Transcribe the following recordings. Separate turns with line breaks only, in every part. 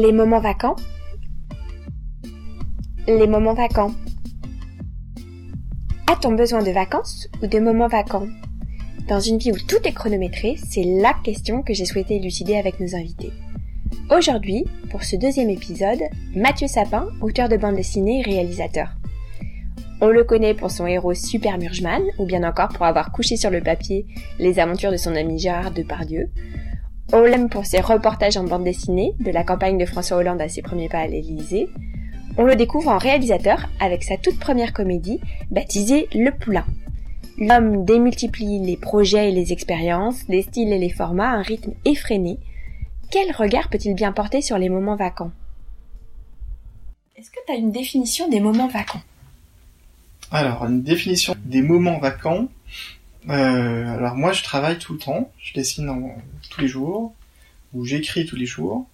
Les moments vacants Les moments vacants. A-t-on besoin de vacances ou de moments vacants? Dans une vie où tout est chronométré, c'est la question que j'ai souhaité élucider avec nos invités. Aujourd'hui, pour ce deuxième épisode, Mathieu Sapin, auteur de bande dessinée et réalisateur. On le connaît pour son héros Super Murgeman, ou bien encore pour avoir couché sur le papier les aventures de son ami Gérard Depardieu. On pour ses reportages en bande dessinée, de la campagne de François Hollande à ses premiers pas à l'Élysée. On le découvre en réalisateur avec sa toute première comédie, baptisée Le Poulain. L'homme démultiplie les projets et les expériences, les styles et les formats à un rythme effréné. Quel regard peut-il bien porter sur les moments vacants? Est-ce que tu as une définition des moments vacants?
Alors, une définition des moments vacants. Euh, alors moi, je travaille tout le temps. Je dessine tous les jours ou j'écris tous les jours.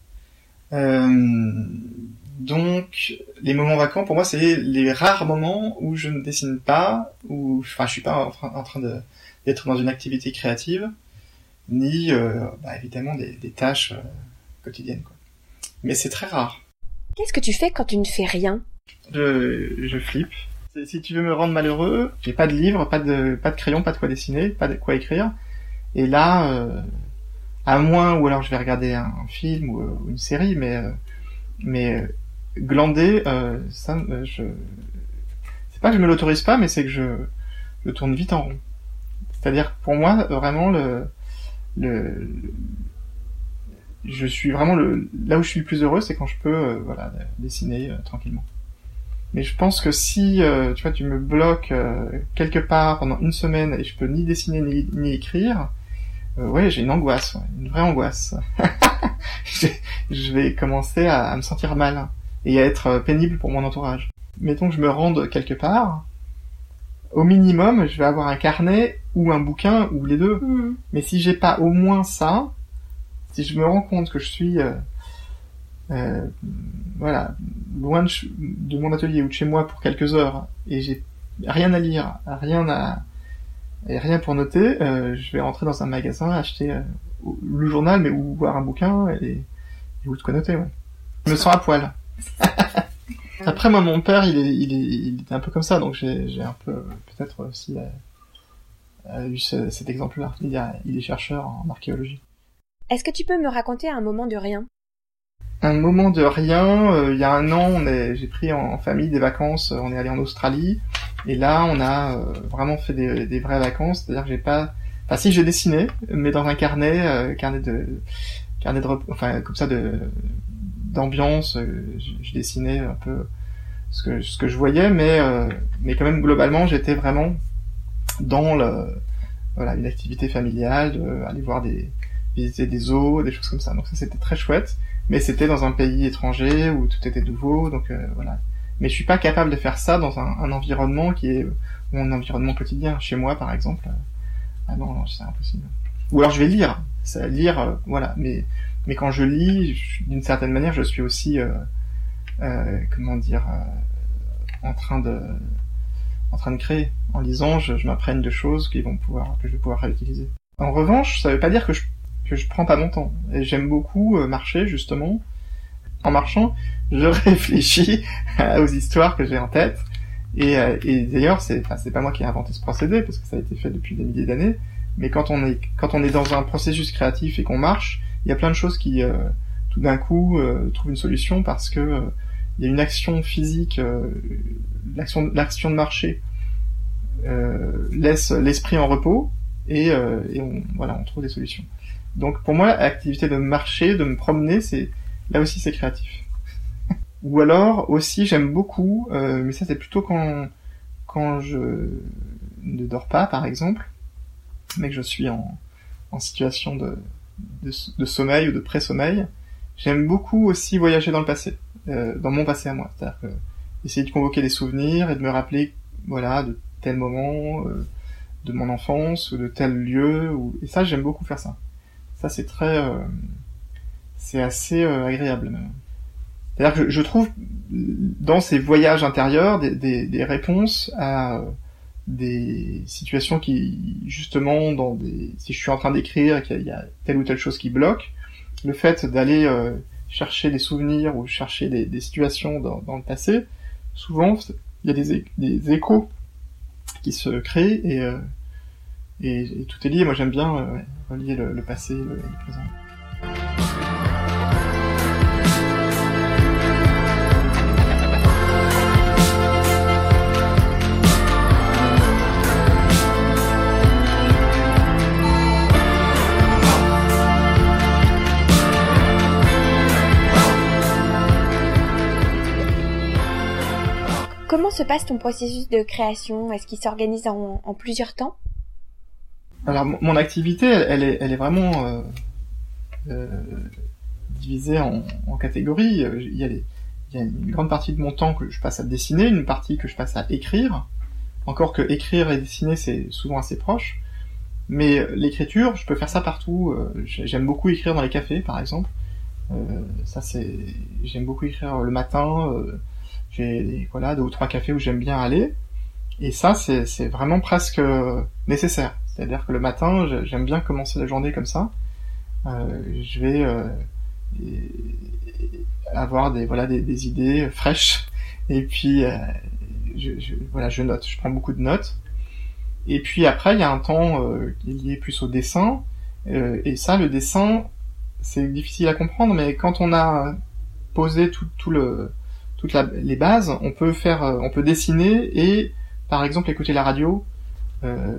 Euh, donc, les moments vacants, pour moi, c'est les rares moments où je ne dessine pas, ou enfin, je suis pas en train, d'être dans une activité créative, ni euh, bah, évidemment des, tâches quotidiennes. Quoi. Mais c'est très rare.
Qu'est-ce que tu fais quand tu ne fais rien?
Je, je flippe si tu veux me rendre malheureux, j'ai pas de livre, pas de pas de crayon, pas de quoi dessiner, pas de quoi écrire. Et là, euh, à moins ou alors je vais regarder un, film ou, euh, une série, mais euh, mais glander, ça, je c'est pas que je me l'autorise pas, mais c'est que je je tourne vite en rond. C'est-à-dire pour moi vraiment le le je suis vraiment le là où je suis le plus heureux, c'est quand je peux voilà dessiner tranquillement. Mais je pense que si euh, tu vois, tu me bloques euh, quelque part pendant une semaine et je peux ni dessiner ni, écrire, euh, ouais, j'ai une angoisse, une vraie angoisse. je vais commencer à, me sentir mal et à être pénible pour mon entourage. Mettons que je me rende quelque part, au minimum, je vais avoir un carnet ou un bouquin ou les deux. Mm. Mais si j'ai pas au moins ça, si je me rends compte que je suis euh, voilà, loin de, mon atelier ou de chez moi pour quelques heures et j'ai rien à lire, rien à et rien pour noter, euh, je vais rentrer dans un magasin, acheter euh, le journal, mais ou voir un bouquin et, et vous de quoi noter. Ouais. Je me sens à poil. Après moi, mon père, il est, il est, il était un peu comme ça, donc j'ai un peu peut-être aussi eu cet exemple-là. Il, il est chercheur en archéologie.
Est-ce que tu peux me raconter un moment de rien?
Un moment de rien. Euh, il y a un an, j'ai pris en, famille des vacances. On est allé en Australie et là, on a euh, vraiment fait des, des vraies vacances. C'est-à-dire que j'ai pas, enfin si j'ai dessiné, mais dans un carnet, euh, carnet de, carnet de, enfin comme ça de d'ambiance. je, dessinais un peu ce que ce que je voyais, mais mais quand même globalement, j'étais vraiment dans le voilà une activité familiale, aller voir des visiter des zoos, des choses comme ça. Donc ça c'était très chouette mais c'était dans un pays étranger où tout était nouveau, donc euh, voilà. Mais je suis pas capable de faire ça dans un, un environnement qui est mon environnement quotidien. Chez moi, par exemple, euh, ah non, non c'est impossible. Ou alors je vais lire, ça, lire, euh, voilà. Mais mais quand je lis, d'une certaine manière, je suis aussi, comment dire, en train de en train de créer. En lisant, je, je m'apprenne de choses qui vont pouvoir que je vais pouvoir réutiliser. En revanche, ça veut pas dire que je que je prends pas mon temps. Et j'aime beaucoup euh, marcher justement. En marchant, je réfléchis aux histoires que j'ai en tête. Et, euh, et d'ailleurs, c'est enfin, pas moi qui ai inventé ce procédé parce que ça a été fait depuis des milliers d'années. Mais quand on est quand on est dans un processus créatif et qu'on marche, il y a plein de choses qui euh, tout d'un coup trouvent une solution parce que il y a une action physique, l'action l'action de marcher laisse l'esprit en repos et, et on, voilà on trouve des solutions. Donc pour moi, l'activité de marcher, de me promener, c'est là aussi c'est créatif. Ou alors aussi j'aime beaucoup, euh, mais ça c'est plutôt quand quand je ne dors pas par exemple, mais que je suis en, en situation de, de, sommeil ou de pré-sommeil. J'aime beaucoup aussi voyager dans le passé, euh, dans mon passé à moi. C'est-à-dire que essayer de convoquer des souvenirs et de me rappeler, voilà, de tel moment, euh, de mon enfance ou de tel lieu. Ou... Et ça, j'aime beaucoup faire ça. Ça, c'est très, euh, c'est assez euh, agréable. C'est-à-dire que je, trouve dans ces voyages intérieurs des, réponses à des situations qui, justement, dans des, si je suis en train d'écrire et qu'il y a telle ou telle chose qui bloque, le fait d'aller euh, chercher des souvenirs ou chercher des, des situations dans, le passé, souvent il y a des, des, échos qui se créent et, euh, et, tout est lié. Moi j'aime bien euh, relier le, passé et le, présent.
Comment se passe ton processus de création? Est-ce qu'il s'organise en, plusieurs temps?
Alors mon activité, elle, est, elle est, vraiment euh, euh, divisée en, en, catégories. Il y, a les, il y, a une grande partie de mon temps que je passe à dessiner, une partie que je passe à écrire. Encore que écrire et dessiner, c'est souvent assez proche. Mais l'écriture, je peux faire ça partout. Euh, j'aime beaucoup écrire dans les cafés, par exemple. Euh, ça c'est, j'aime beaucoup écrire le matin euh, j'ai voilà deux ou trois cafés où j'aime bien aller. Et ça, c'est vraiment presque nécessaire. C'est-à-dire que le matin, j'aime bien commencer la journée comme ça. Euh, je vais euh, avoir des voilà des, idées fraîches et puis euh, je, je, voilà je note, je prends beaucoup de notes. Et puis après, il y a un temps euh, qui est lié plus au dessin. Euh, et ça, le dessin, c'est difficile à comprendre, mais quand on a posé tout, tout le toutes les bases, on peut faire, euh, on peut dessiner et par exemple écouter la radio. Euh,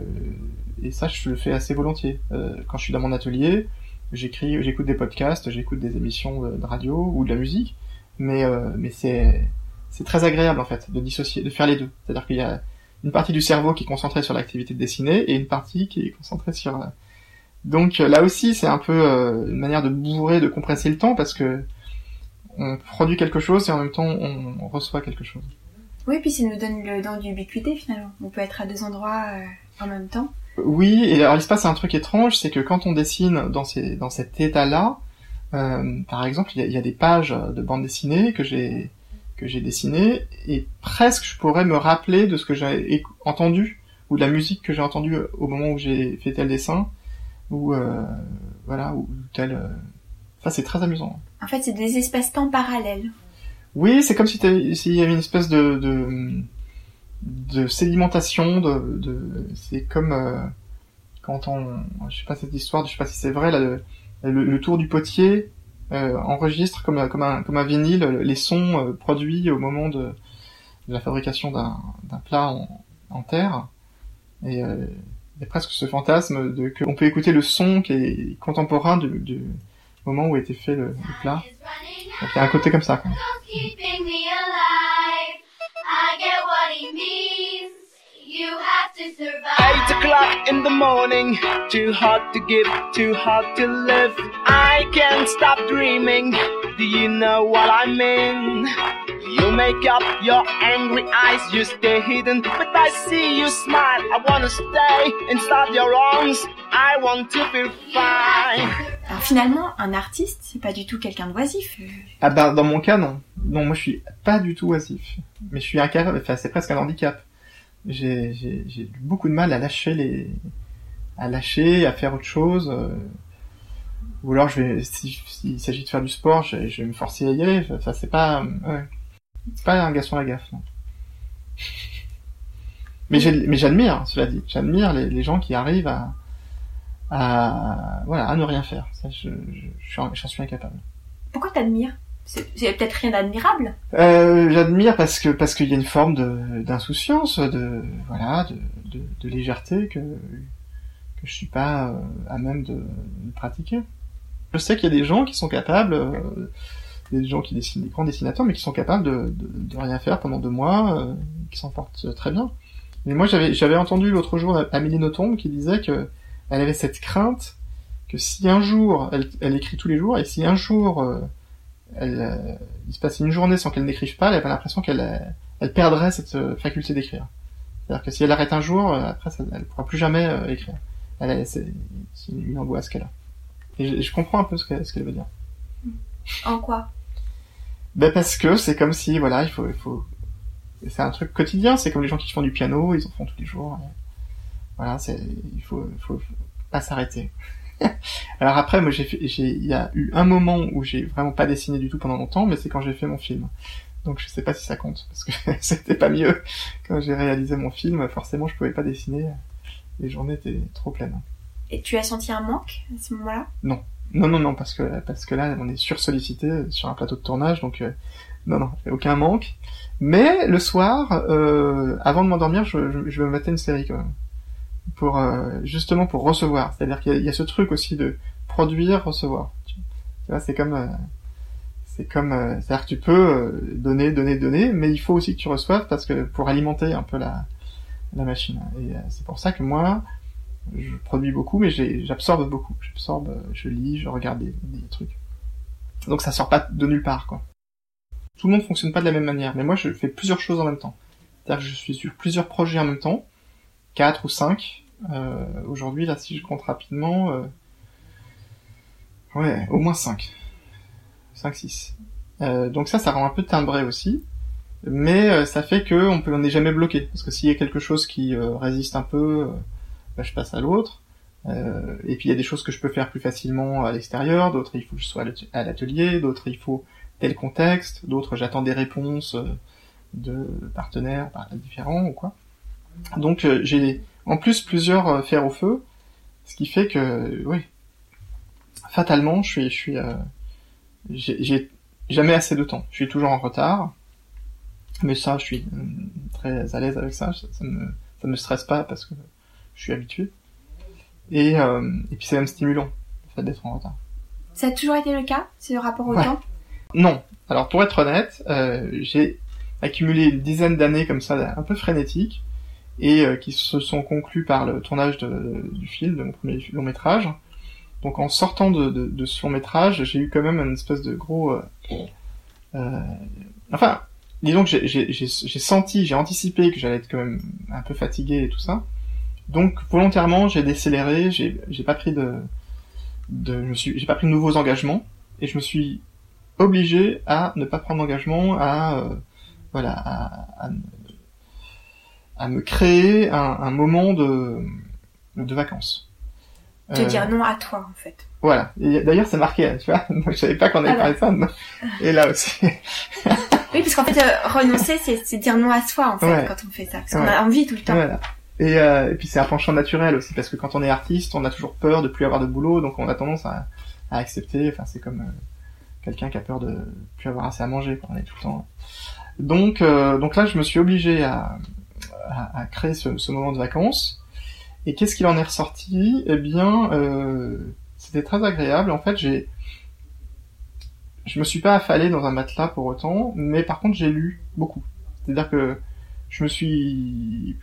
et ça, je le fais assez volontiers. Euh, quand je suis dans mon atelier, j'écris, j'écoute des podcasts, j'écoute des émissions de, radio ou de la musique, mais euh, mais c'est c'est très agréable en fait de dissocier, de faire les deux. C'est-à-dire qu'il y a une partie du cerveau qui est concentrée sur l'activité de dessiner et une partie qui est concentrée sur euh, donc là aussi c'est un peu euh, une manière de bourrer, de compresser le temps parce que on produit quelque chose et en même temps on reçoit quelque chose.
Oui, puis ça nous donne le don d'ubiquité finalement. On peut être à deux endroits euh, en même temps.
Oui, et alors il se passe un truc étrange, c'est que quand on dessine dans, ces, dans cet état-là, euh, par exemple, il y, a, il y, a, des pages de bande dessinée que j'ai que j'ai dessinées et presque je pourrais me rappeler de ce que j'ai entendu ou de la musique que j'ai entendue au moment où j'ai fait tel dessin ou euh, voilà ou tel. Euh... Ça c'est très amusant.
En fait, c'est des espaces-temps parallèles.
Oui, c'est comme si s'il y avait une espèce de, de, de sédimentation, de, de c'est comme euh, quand on, je sais pas cette histoire, je sais pas si c'est vrai, là, le, tour du potier euh, enregistre comme, comme, un, comme un vinyle les sons euh, produits au moment de, la fabrication d'un plat en, terre. Et il y a presque ce fantasme de qu'on peut écouter le son qui est contemporain du, moment où a été fait le, plat. Donc il y a un côté comme ça.
Eight o'clock in the morning, too hot to give, too hot to live. I can't stop dreaming. Do you know what I mean? You make up your angry eyes, you stay hidden, but I see you smile. I wanna stay inside your arms. I want to feel fine.
Alors finalement, un artiste, c'est pas du tout quelqu'un de oisif.
Ah bah dans mon cas non. Non, moi je suis pas du tout oisif. Mais je suis incapable, enfin c'est presque un handicap. J'ai j'ai beaucoup de mal à lâcher les à lâcher, à faire autre chose. Euh... Ou alors je vais s'il si, s'agit de faire du sport, je, je, vais me forcer à y aller. Enfin c'est pas ouais. C'est pas un garçon à la gaffe. Non. Mais j'admire, cela dit, j'admire les, les gens qui arrivent à à voilà à ne rien faire. Ça, je, je, j'en suis incapable.
Pourquoi t'admires? C'est peut-être rien d'admirable.
Euh, J'admire parce que parce qu'il y a une forme de d'insouciance, de voilà, de, de, de, légèreté que que je suis pas euh, à même de, de, pratiquer. Je sais qu'il y a des gens qui sont capables, euh, des gens qui dessinent des grands dessinateurs, mais qui sont capables de, de, de rien faire pendant deux mois, euh, qui s'en portent très bien. Mais moi j'avais j'avais entendu l'autre jour Amélie Nothomb qui disait que elle avait cette crainte que si un jour, elle, elle écrit tous les jours, et si un jour euh, elle, euh, il se passe une journée sans qu'elle n'écrive pas, elle avait l'impression qu'elle euh, elle perdrait cette faculté d'écrire. C'est-à-dire que si elle arrête un jour, après ça, elle ne pourra plus jamais écrire. Elle, c'est, une angoisse qu'elle a. Et je, je, comprends un peu ce qu'elle, ce qu'elle veut dire.
En quoi?
Ben parce que c'est comme si, voilà, il faut, il faut, c'est un truc quotidien. C'est comme les gens qui font du piano, ils en font tous les jours. Voilà, c'est, il faut, faut pas s'arrêter. Alors après, moi, j'ai il y a eu un moment où j'ai vraiment pas dessiné du tout pendant longtemps, mais c'est quand j'ai fait mon film. Donc je sais pas si ça compte, parce que c'était pas mieux quand j'ai réalisé mon film. Forcément, je pouvais pas dessiner. Les journées étaient trop pleines.
Et tu as senti un manque à ce moment-là?
Non, non, non, non, parce que parce que là, on est sursollicité sur un plateau de tournage, donc euh, non, non, aucun manque. Mais le soir, euh, avant de m'endormir, je, je, je vais me mettre une série quand même, pour euh, justement pour recevoir. C'est-à-dire qu'il y, y, a ce truc aussi de produire, recevoir. Tu vois, c'est comme euh, c'est comme euh, c'est-à-dire que tu peux euh, donner, donner, donner, mais il faut aussi que tu reçoives parce que pour alimenter un peu la la machine. Et c'est pour ça que moi, je produis beaucoup, mais j'absorbe beaucoup. J'absorbe, je lis, je regarde des, des trucs. Donc ça sort pas de nulle part, quoi tout le monde fonctionne pas de la même manière, mais moi je fais plusieurs choses en même temps. C'est-à-dire que je suis sur plusieurs projets en même temps, quatre ou cinq. Euh, Aujourd'hui, là, si je compte rapidement, euh... ouais, au moins cinq, cinq, six. Euh, donc ça, ça rend un peu timbré aussi, mais euh, ça fait que on peut, on n'est jamais bloqué, parce que s'il y a quelque chose qui euh, résiste un peu, bah, je passe à l'autre. et puis il y a des choses que je peux faire plus facilement à l'extérieur, d'autres il faut que je sois à l'atelier, d'autres il faut tel contexte, d'autres j'attends des réponses euh, de partenaires différents ou quoi. Donc euh, j'ai en plus plusieurs euh, fers au feu, ce qui fait que oui, fatalement je suis je suis j'ai jamais assez de temps. Je suis toujours en retard, mais ça je suis très à l'aise avec ça. Ça, me ça me stresse pas parce que je suis habitué. Et et puis c'est même stimulant le fait d'être en retard.
Ça a toujours été le cas, c'est le rapport au temps?
Non. Alors pour être honnête, euh, j'ai accumulé une dizaine d'années comme ça, un peu frénétiques, et euh, qui se sont conclues par le tournage de, du film, de mon premier long métrage. Donc en sortant de, de, de ce long métrage, j'ai eu quand même une espèce de gros... Euh, euh enfin, disons que j'ai senti, j'ai anticipé que j'allais être quand même un peu fatigué et tout ça. Donc volontairement, j'ai décéléré, j'ai pas pris de, de, j'ai pas pris de nouveaux engagements et je me suis obligé à ne pas prendre d'engagement, à euh, voilà, à, à, à, me créer un, un moment de, de vacances.
Te euh, dire non à toi, en fait.
Voilà. D'ailleurs, c'est marqué, tu vois. je savais pas qu'on allait ah parler de ça. Et là aussi.
oui, parce qu'en fait, euh, renoncer, c'est dire non à soi, en fait, ouais. quand on fait ça. Parce qu'on a envie tout le temps.
Voilà. Et, euh, et puis c'est un penchant naturel aussi, parce que quand on est artiste, on a toujours peur de plus avoir de boulot, donc on a tendance à, à accepter. Enfin, c'est comme quelqu'un qui a peur de plus avoir assez à manger, quoi. On est tout le temps. Donc, euh, donc là, je me suis obligé à, à, créer ce, moment de vacances. Et qu'est-ce qu'il en est ressorti? Eh bien, euh, c'était très agréable. En fait, j'ai, je me suis pas affalé dans un matelas pour autant, mais par contre, j'ai lu beaucoup. C'est-à-dire que je me suis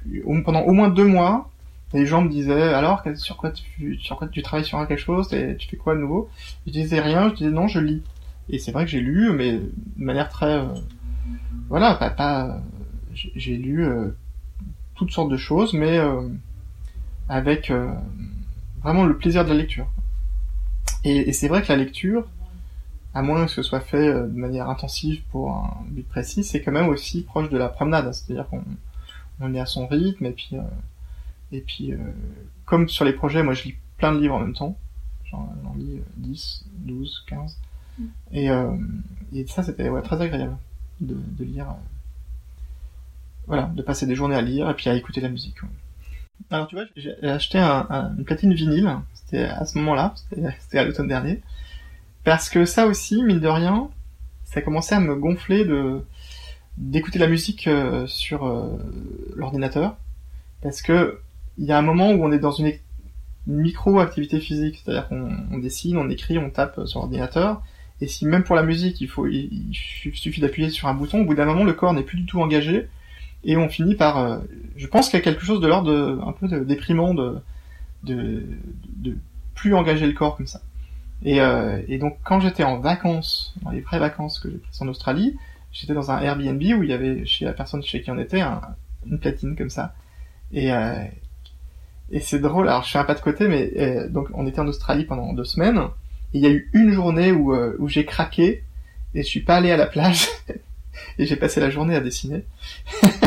pendant au moins deux mois, les gens me disaient alors sur quoi tu sur quoi tu travailles sur quelque chose? Tu fais quoi de nouveau? Je disais rien, je disais non, je lis. Et c'est vrai que j'ai lu, mais de manière très, euh, voilà, pas, pas j'ai lu euh, toutes sortes de choses, mais euh, avec euh, vraiment le plaisir de la lecture. Et, et c'est vrai que la lecture, à moins que ce soit fait de manière intensive pour un but précis, c'est quand même aussi proche de la promenade. C'est-à-dire qu'on on est à son rythme, et puis, et puis comme sur les projets, moi je lis plein de livres en même temps. J'en lis 10, 12, 15. Et, euh, et ça, c'était ouais, très agréable de, de lire. Euh, voilà, de passer des journées à lire et puis à écouter la musique. Alors tu vois, j'ai acheté un, un, une platine vinyle, c'était à ce moment-là, c'était à l'automne dernier, parce que ça aussi, mine de rien, ça commençait à me gonfler de d'écouter la musique euh, sur euh, l'ordinateur, parce que il y a un moment où on est dans une, une micro-activité physique, c'est-à-dire qu'on on dessine, on écrit, on tape sur l'ordinateur, et si même pour la musique, il faut, il, suffit d'appuyer sur un bouton, au bout d'un moment, le corps n'est plus du tout engagé, et on finit par, euh, je pense qu'il y a quelque chose de l'ordre un peu de, déprimant de, de, de, plus engager le corps comme ça. Et, euh, et donc quand j'étais en vacances, dans les vraies vacances que j'ai prises en Australie, j'étais dans un Airbnb où il y avait chez la personne chez qui on était un, une platine comme ça. Et, euh, et c'est drôle. Alors je fais un pas de côté, mais euh, donc on était en Australie pendant deux semaines il y a eu une journée où, euh, où j'ai craqué et je suis pas allé à la plage et j'ai passé la journée à dessiner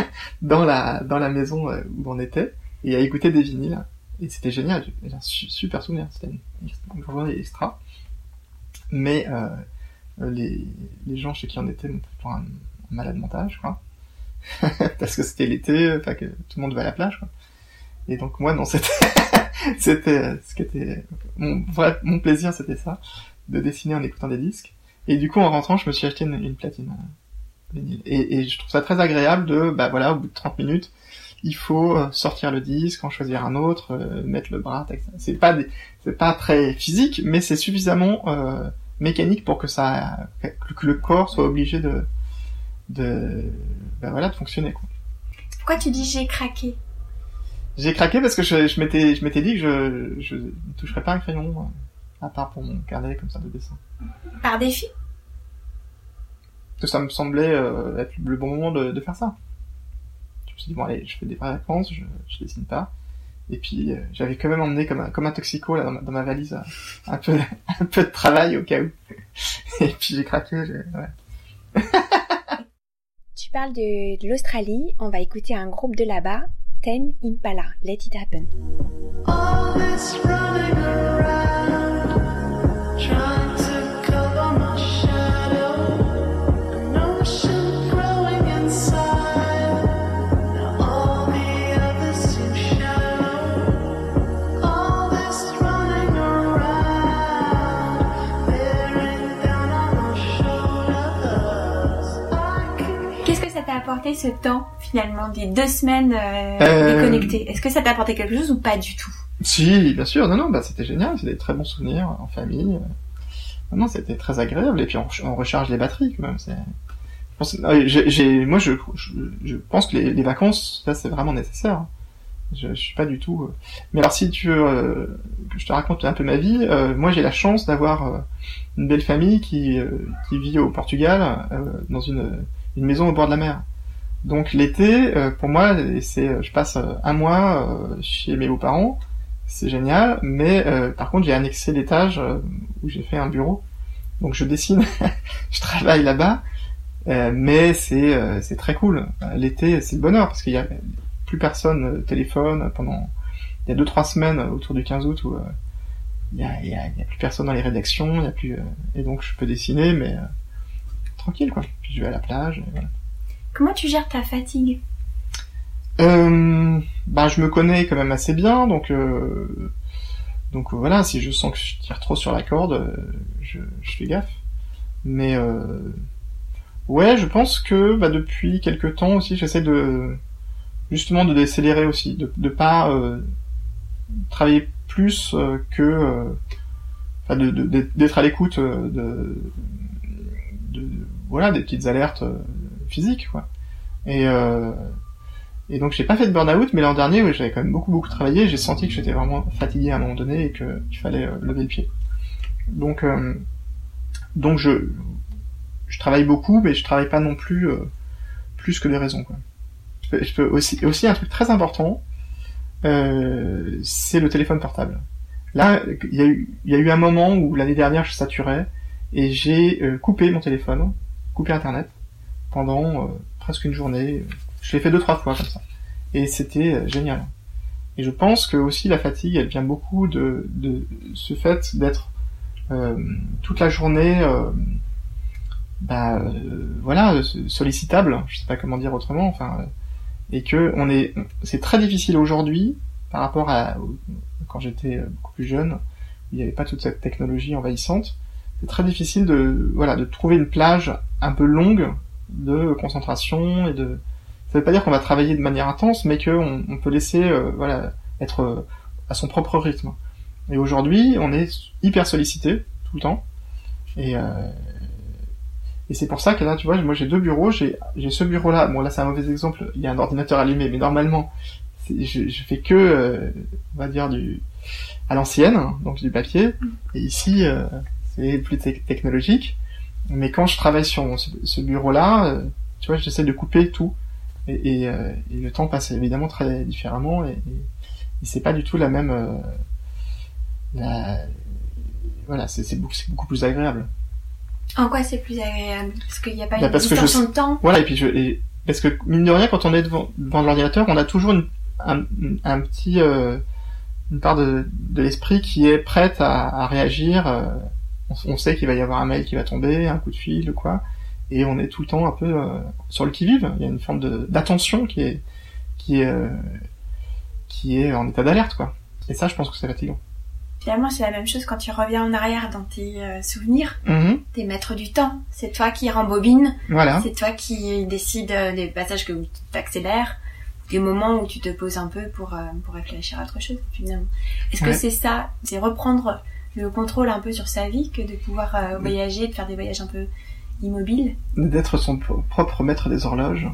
dans la dans la maison euh, où on était et à écouter des vinyles et c'était génial, j'ai un su- super souvenir, c'était une, journée extra. Mais euh, les, les gens chez qui on était m'ont pour un, un malade mental, je crois. Parce que c'était l'été, enfin que tout le monde va à la plage, quoi. Et donc moi, non, c'était, c'était, ce qui était, mon vrai, mon plaisir, c'était ça, de dessiner en écoutant des disques. Et du coup, en rentrant, je me suis acheté une, une platine. Et, et je trouve ça très agréable de, bah voilà, au bout de 30 minutes, il faut euh, sortir le disque, en choisir un autre, euh, mettre le bras. C'est pas des- c'est pas très physique, mais c'est suffisamment euh, mécanique pour que ça, que le corps soit obligé de, de, bah voilà, de fonctionner. Quoi.
Pourquoi tu dis j'ai craqué?
J'ai craqué parce que je, je m'étais, je m'étais dit que je, je ne toucherais pas un crayon, à part pour mon carnet comme ça de dessin.
Par défi?
Que ça me semblait euh, être le bon moment de, de faire ça. Je me suis dit, bon allez, je fais des vraies vacances, je, je dessine pas. Et puis euh, j'avais quand même emmené comme un, comme un toxico là, dans, ma, dans ma valise un, peu, un peu de travail au cas où. Et puis j'ai craqué. Ouais.
Tu parles de, de l'Australie, on va écouter un groupe de là-bas, Tame Impala, Let It Happen.
All
apporté ce temps finalement des deux semaines euh,
Euh,
déconnectées? Est-ce que ça t'a apporté quelque chose ou pas du tout?
Si, bien sûr, non, non, bah c'était génial, c'est des très bons souvenirs en famille. Non, non, c'était très agréable. Et puis on, on recharge les batteries quand même. C'est... je pense- ah j'ai, moi, je, je, je pense que les, les vacances, ça, c'est vraiment nécessaire. Je, je suis pas du tout. euh, Mais alors, si tu veux euh, que je te raconte un peu ma vie, euh, moi, j'ai la chance d'avoir euh, une belle famille qui, euh, qui vit au Portugal, euh, dans une, une maison au bord de la mer. Donc l'été, euh, pour moi, c'est, je passe euh, un mois euh, chez mes beaux-parents c'est génial, mais euh, par contre j'ai annexé l'étage euh, où j'ai fait un bureau, donc je dessine, je travaille là-bas, euh, mais c'est euh, c'est très cool. L'été c'est le bonheur parce qu'il y a plus personne euh, téléphone pendant il y a deux trois semaines autour du 15 août où euh, il y, a, plus personne dans les rédactions, y a plus euh, et donc je peux dessiner mais euh, tranquille quoi. Puis je vais à la plage.
Comment tu gères ta fatigue
bah, je me connais quand même assez bien, donc euh, donc voilà, si je sens que je tire trop sur la corde, euh, je, fais gaffe. Mais ouais, je pense que bah, depuis quelques temps aussi, j'essaie de justement de décélérer aussi, de de pas travailler plus que de d'être à l'écoute de voilà des petites alertes physiques quoi. Et euh, et donc j'ai pas fait de burn-out, mais l'an dernier, oui, j'avais quand même beaucoup beaucoup travaillé. J'ai senti que j'étais vraiment fatigué à un moment donné et que qu'il fallait euh, lever le pied. Donc euh, donc je je travaille beaucoup, mais je travaille pas non plus euh, plus que des raisons. Quoi. Je peux, aussi aussi un truc très important, c'est le téléphone portable. Là, il y a eu il y a eu un moment où l'année dernière je saturais et j'ai coupé mon téléphone, coupé Internet pendant euh, presque une journée. Je l'ai fait deux trois fois comme ça. Et c'était euh, génial. Et je pense que aussi la fatigue, elle vient beaucoup de, ce fait d'être euh, toute la journée, euh, bah, voilà, sollicitable. Je sais pas comment dire autrement. Enfin, et que on est, c'est très difficile aujourd'hui par rapport à quand j'étais beaucoup plus jeune, il n'y avait pas toute cette technologie envahissante. C'est très difficile de, voilà, de trouver une plage un peu longue de concentration et de ça veut pas dire qu'on va travailler de manière intense mais qu'on on peut laisser euh, voilà être euh, à son propre rythme. Et aujourd'hui on est hyper sollicité tout le temps. Et euh, et c'est pour ça que là tu vois moi j'ai deux bureaux. J'ai j'ai ce bureau là bon là c'est un mauvais exemple. Il y a un ordinateur allumé mais normalement je, je fais que euh, on va dire du à l'ancienne donc du papier. Et ici euh, c'est plus te- technologique mais quand je travaille sur mon- ce, bureau-là, euh, tu vois, j'essaie de couper tout. Et, et, euh, et le temps passe évidemment très différemment et, et, c'est pas du tout la même. euh, la- voilà, c'est beaucoup, c'est beaucoup plus agréable.
En quoi c'est plus agréable? Parce qu'il n'y a pas
Bah,
une
je
distorsion
sais-
de temps?
Voilà, et puis je, parce que mine de rien, quand on est devant, devant l'ordinateur, on a toujours une, un, un petit, euh, une part de, de l'esprit qui est prête à, à réagir. On, sait qu'il va y avoir un mail qui va tomber, un coup de fil ou quoi, et on est tout le temps un peu euh, sur le qui-vive. Il y a une forme d'attention qui est qui est euh, qui est en état d'alerte, quoi. Et ça, je pense que c'est fatigant.
Finalement, c'est la même chose quand tu reviens en arrière dans tes euh, souvenirs.
Mhm.
T'es maître du temps. C'est toi qui rembobine.
Voilà.
C'est toi qui décide des passages que tu t'accélères, des moments où tu te poses un peu pour, pour réfléchir à autre chose, finalement. Est-ce que c'est ça? C'est reprendre le contrôle un peu sur sa vie que de pouvoir euh, voyager, de faire des voyages un peu immobiles
D'être son pro- propre maître des horloges.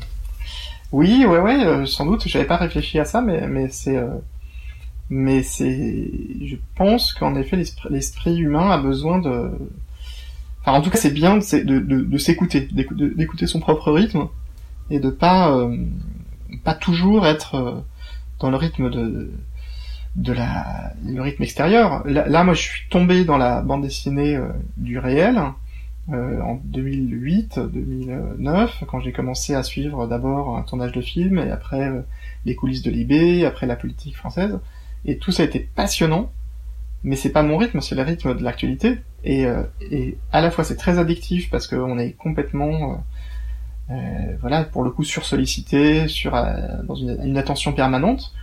Oui, ouais, ouais, euh, sans doute. J'avais pas réfléchi à ça, mais mais c'est euh, mais c'est. Je pense qu'en effet, l'esprit humain a besoin de. Enfin, en tout cas, c'est bien de, de, de, de s'écouter, d'écouter son propre rythme et de pas euh, pas toujours être dans le rythme de de la le rythme extérieur. Là, moi, je suis tombé dans la bande dessinée euh, du réel euh, en 2008-2009, quand j'ai commencé à suivre d'abord un tournage de film, et après euh, les coulisses de l'IB, après la politique française. Et tout ça a été passionnant, mais c'est pas mon rythme, c'est le rythme de l'actualité. Et, euh, et à la fois c'est très addictif parce qu'on est complètement, voilà, pour le coup sursollicité, sur dans une attention permanente.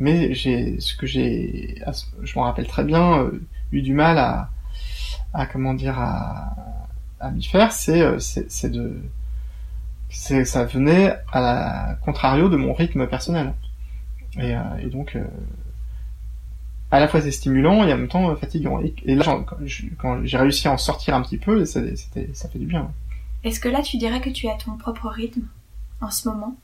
Mais j'ai ce que j'ai, je m'en rappelle très bien, euh, eu du mal à, à comment dire, à, à m'y faire, c'est euh, c'est c'est de c'est ça venait à la contrario de mon rythme personnel. Et, euh, et donc euh, à la fois c'est stimulant et en même temps euh, fatigant. Et, là quand j'ai réussi à en sortir un petit peu, ça, ça fait du bien.
Est-ce que là, tu dirais que tu as ton propre rythme en ce moment?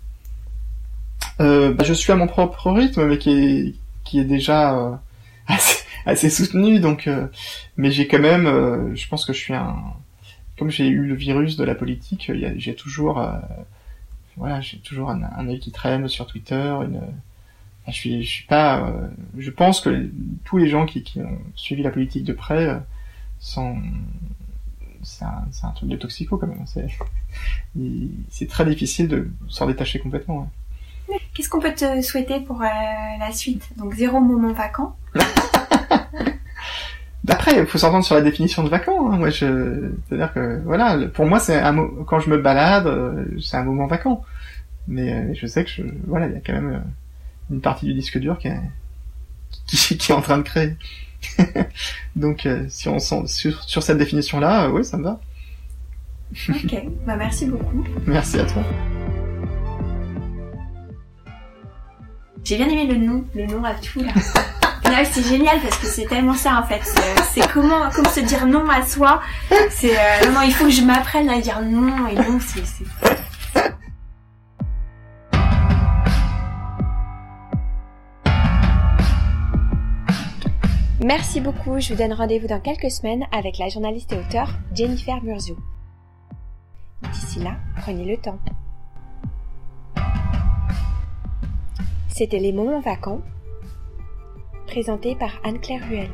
Euh, bah, je suis à mon propre rythme, mais qui est qui est déjà euh, assez, assez soutenu. Donc, euh, mais j'ai quand même, euh, je pense que je suis un, comme j'ai eu le virus de la politique, j'ai toujours, euh, voilà, j'ai toujours un, un œil qui traîne sur Twitter. Une, je suis, je suis pas, euh, je pense que tous les gens qui, qui ont suivi la politique de près sont, c'est un, un truc de toxico quand même. C'est très difficile de s'en détacher complètement. ouais.
Qu'est-ce qu'on peut te souhaiter pour euh, la suite? Donc, zéro moment vacant.
Après, il faut s'entendre sur la définition de vacant. Hein. Moi, je, c'est-à-dire que voilà, pour moi, c'est un mo- quand je me balade, euh, c'est un moment vacant. Mais euh, je sais que je, voilà, il y a quand même euh, une partie du disque dur qui est, qui, qui est en train de créer. Donc, euh, si on sent sur, sur cette définition-là, euh, oui, ça me va.
Ok, bah merci beaucoup.
Merci à toi.
J'ai bien aimé le nom, le nom à tout là. C'est génial parce que c'est tellement ça en fait. C'est- C'est comment, comme se dire non à soi. C'est euh, non, il faut que je m'apprenne à dire non et non, c'est Merci beaucoup, je vous donne rendez-vous dans quelques semaines avec la journaliste et auteure Jennifer Murzio. D'ici là, prenez le temps. C'était Les Moments Vacants, présenté par Anne-Claire Ruel.